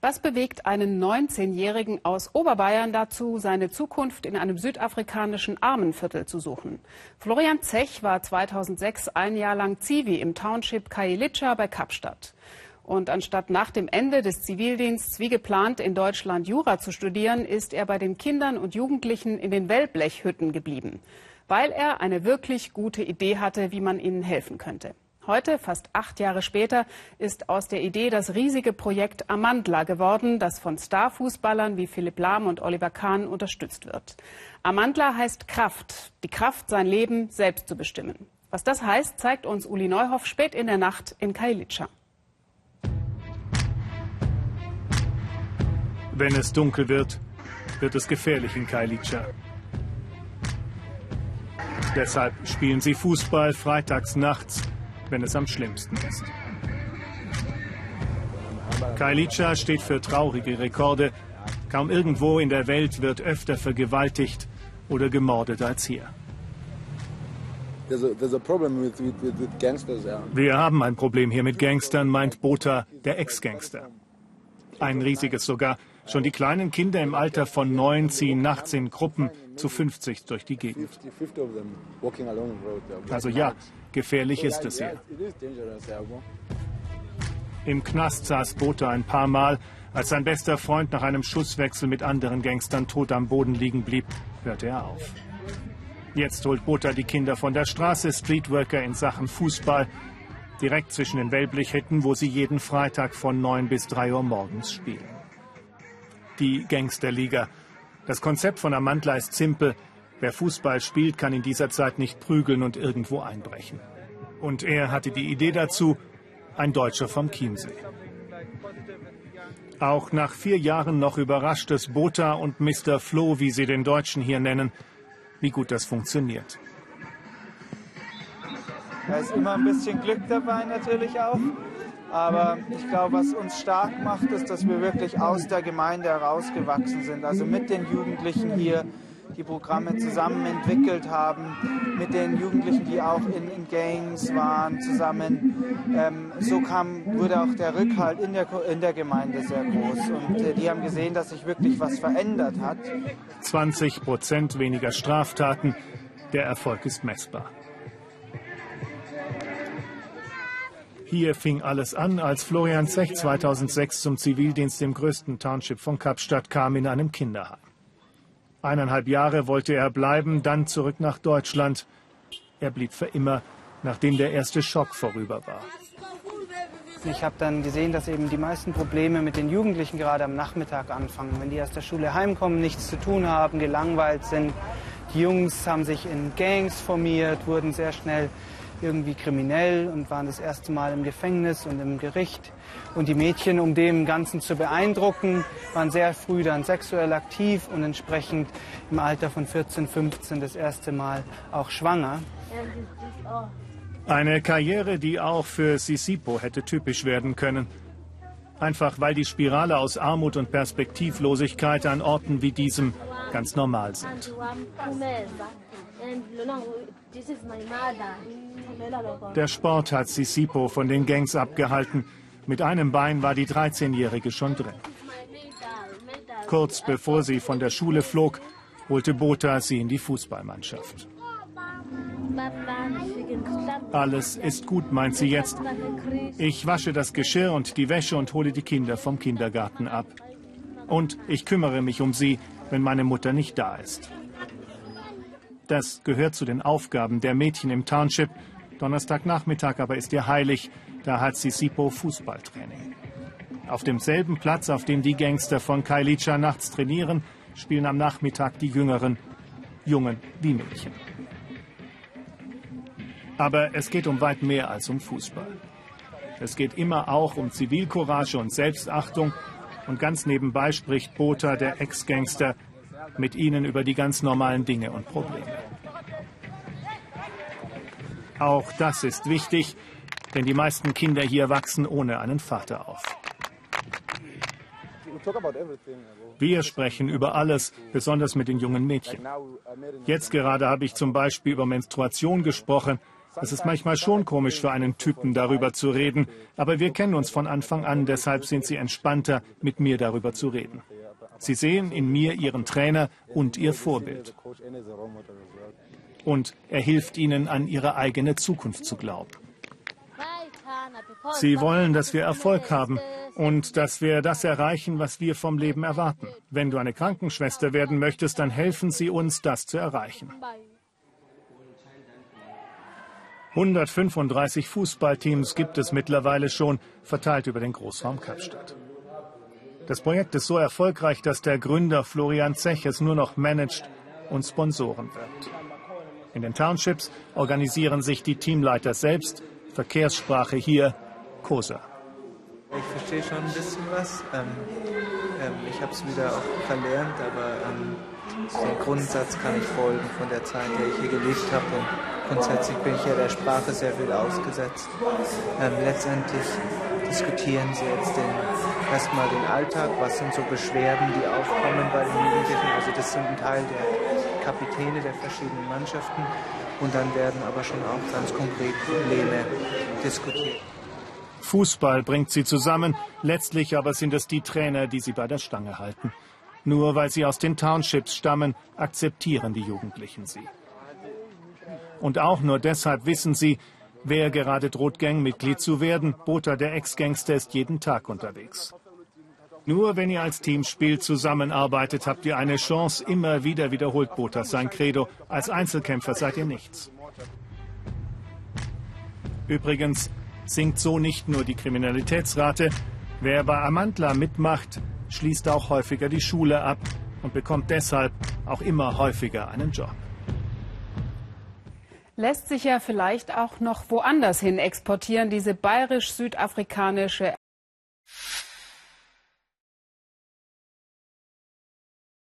Was bewegt einen 19-Jährigen aus Oberbayern dazu, seine Zukunft in einem südafrikanischen Armenviertel zu suchen? Florian Zech war 2006 ein Jahr lang Zivi im Township Kailicha bei Kapstadt. Und anstatt nach dem Ende des Zivildienstes wie geplant in Deutschland Jura zu studieren, ist er bei den Kindern und Jugendlichen in den Wellblechhütten geblieben, weil er eine wirklich gute Idee hatte, wie man ihnen helfen könnte. Heute, fast acht Jahre später, ist aus der Idee das riesige Projekt Amandla geworden, das von Starfußballern wie Philipp Lahm und Oliver Kahn unterstützt wird. Amandla heißt Kraft, die Kraft, sein Leben selbst zu bestimmen. Was das heißt, zeigt uns Uli Neuhoff spät in der Nacht in Kailitscha. Wenn es dunkel wird, wird es gefährlich in Kailitscha. Deshalb spielen sie Fußball freitags nachts wenn es am schlimmsten ist. Kailicha steht für traurige Rekorde. Kaum irgendwo in der Welt wird öfter vergewaltigt oder gemordet als hier. Wir haben ein Problem hier mit Gangstern, meint Botha, der Ex-Gangster. Ein riesiges sogar. Schon die kleinen Kinder im Alter von neun ziehen nachts in Gruppen zu 50 durch die Gegend. Also ja, gefährlich ist es hier. Im Knast saß Botha ein paar Mal. Als sein bester Freund nach einem Schusswechsel mit anderen Gangstern tot am Boden liegen blieb, hörte er auf. Jetzt holt Botha die Kinder von der Straße, Streetworker in Sachen Fußball, direkt zwischen den Wellblichhütten, wo sie jeden Freitag von 9 bis 3 Uhr morgens spielen die Gangsterliga. Das Konzept von Amantla ist simpel. Wer Fußball spielt, kann in dieser Zeit nicht prügeln und irgendwo einbrechen. Und er hatte die Idee dazu, ein Deutscher vom Chiemsee. Auch nach vier Jahren noch überrascht es Botha und Mr. Flo, wie sie den Deutschen hier nennen, wie gut das funktioniert. Da ist immer ein bisschen Glück dabei natürlich auch. Aber ich glaube, was uns stark macht, ist, dass wir wirklich aus der Gemeinde herausgewachsen sind. Also mit den Jugendlichen hier die Programme zusammen entwickelt haben, mit den Jugendlichen, die auch in, in Gangs waren, zusammen. Ähm, so kam, wurde auch der Rückhalt in der, in der Gemeinde sehr groß. Und äh, die haben gesehen, dass sich wirklich was verändert hat. 20 Prozent weniger Straftaten. Der Erfolg ist messbar. Hier fing alles an, als Florian Zech 2006 zum Zivildienst im größten Township von Kapstadt kam in einem Kinderheim. Eineinhalb Jahre wollte er bleiben, dann zurück nach Deutschland. Er blieb für immer, nachdem der erste Schock vorüber war. Ich habe dann gesehen, dass eben die meisten Probleme mit den Jugendlichen gerade am Nachmittag anfangen. Wenn die aus der Schule heimkommen, nichts zu tun haben, gelangweilt sind. Die Jungs haben sich in Gangs formiert, wurden sehr schnell irgendwie kriminell und waren das erste Mal im Gefängnis und im Gericht. Und die Mädchen, um dem Ganzen zu beeindrucken, waren sehr früh dann sexuell aktiv und entsprechend im Alter von 14, 15 das erste Mal auch schwanger. Eine Karriere, die auch für Sisipo hätte typisch werden können. Einfach weil die Spirale aus Armut und Perspektivlosigkeit an Orten wie diesem ganz normal sind. Der Sport hat Sisipo von den Gangs abgehalten. Mit einem Bein war die 13-Jährige schon drin. Kurz bevor sie von der Schule flog, holte Botha sie in die Fußballmannschaft. Alles ist gut, meint sie jetzt. Ich wasche das Geschirr und die Wäsche und hole die Kinder vom Kindergarten ab. Und ich kümmere mich um sie, wenn meine Mutter nicht da ist. Das gehört zu den Aufgaben der Mädchen im Township. Donnerstagnachmittag aber ist ihr heilig. Da hat sie Sipo Fußballtraining. Auf demselben Platz, auf dem die Gangster von Kailicha nachts trainieren, spielen am Nachmittag die Jüngeren, Jungen wie Mädchen. Aber es geht um weit mehr als um Fußball. Es geht immer auch um Zivilcourage und Selbstachtung. Und ganz nebenbei spricht Botha, der Ex-Gangster, mit ihnen über die ganz normalen Dinge und Probleme. Auch das ist wichtig, denn die meisten Kinder hier wachsen ohne einen Vater auf. Wir sprechen über alles, besonders mit den jungen Mädchen. Jetzt gerade habe ich zum Beispiel über Menstruation gesprochen. Es ist manchmal schon komisch für einen Typen darüber zu reden, aber wir kennen uns von Anfang an, deshalb sind sie entspannter, mit mir darüber zu reden. Sie sehen in mir ihren Trainer und ihr Vorbild. Und er hilft ihnen, an ihre eigene Zukunft zu glauben. Sie wollen, dass wir Erfolg haben und dass wir das erreichen, was wir vom Leben erwarten. Wenn du eine Krankenschwester werden möchtest, dann helfen sie uns, das zu erreichen. 135 Fußballteams gibt es mittlerweile schon, verteilt über den Großraum Kapstadt. Das Projekt ist so erfolgreich, dass der Gründer Florian Zech es nur noch managt und Sponsoren wird. In den Townships organisieren sich die Teamleiter selbst. Verkehrssprache hier Kosa. Ich verstehe schon ein bisschen was. Ähm, ähm, ich habe es wieder auch verlernt, aber ähm, den Grundsatz kann ich folgen von der Zeit, der ich hier gelebt habe. Und grundsätzlich bin ich ja der Sprache sehr viel ausgesetzt. Ähm, letztendlich diskutieren sie jetzt den, erstmal den Alltag, was sind so Beschwerden, die aufkommen bei den Jugendlichen. Also das sind ein Teil der Kapitäne der verschiedenen Mannschaften. Und dann werden aber schon auch ganz konkret Probleme diskutiert. Fußball bringt sie zusammen, letztlich aber sind es die Trainer, die sie bei der Stange halten. Nur weil sie aus den Townships stammen, akzeptieren die Jugendlichen sie. Und auch nur deshalb wissen sie, wer gerade droht, Gangmitglied zu werden. Bota, der Ex-Gangster, ist jeden Tag unterwegs. Nur wenn ihr als Team spielt, zusammenarbeitet, habt ihr eine Chance. Immer wieder wiederholt Botas sein Credo. Als Einzelkämpfer seid ihr nichts. Übrigens, sinkt so nicht nur die Kriminalitätsrate. Wer bei Amantla mitmacht, schließt auch häufiger die Schule ab und bekommt deshalb auch immer häufiger einen Job. Lässt sich ja vielleicht auch noch woanders hin exportieren, diese bayerisch-südafrikanische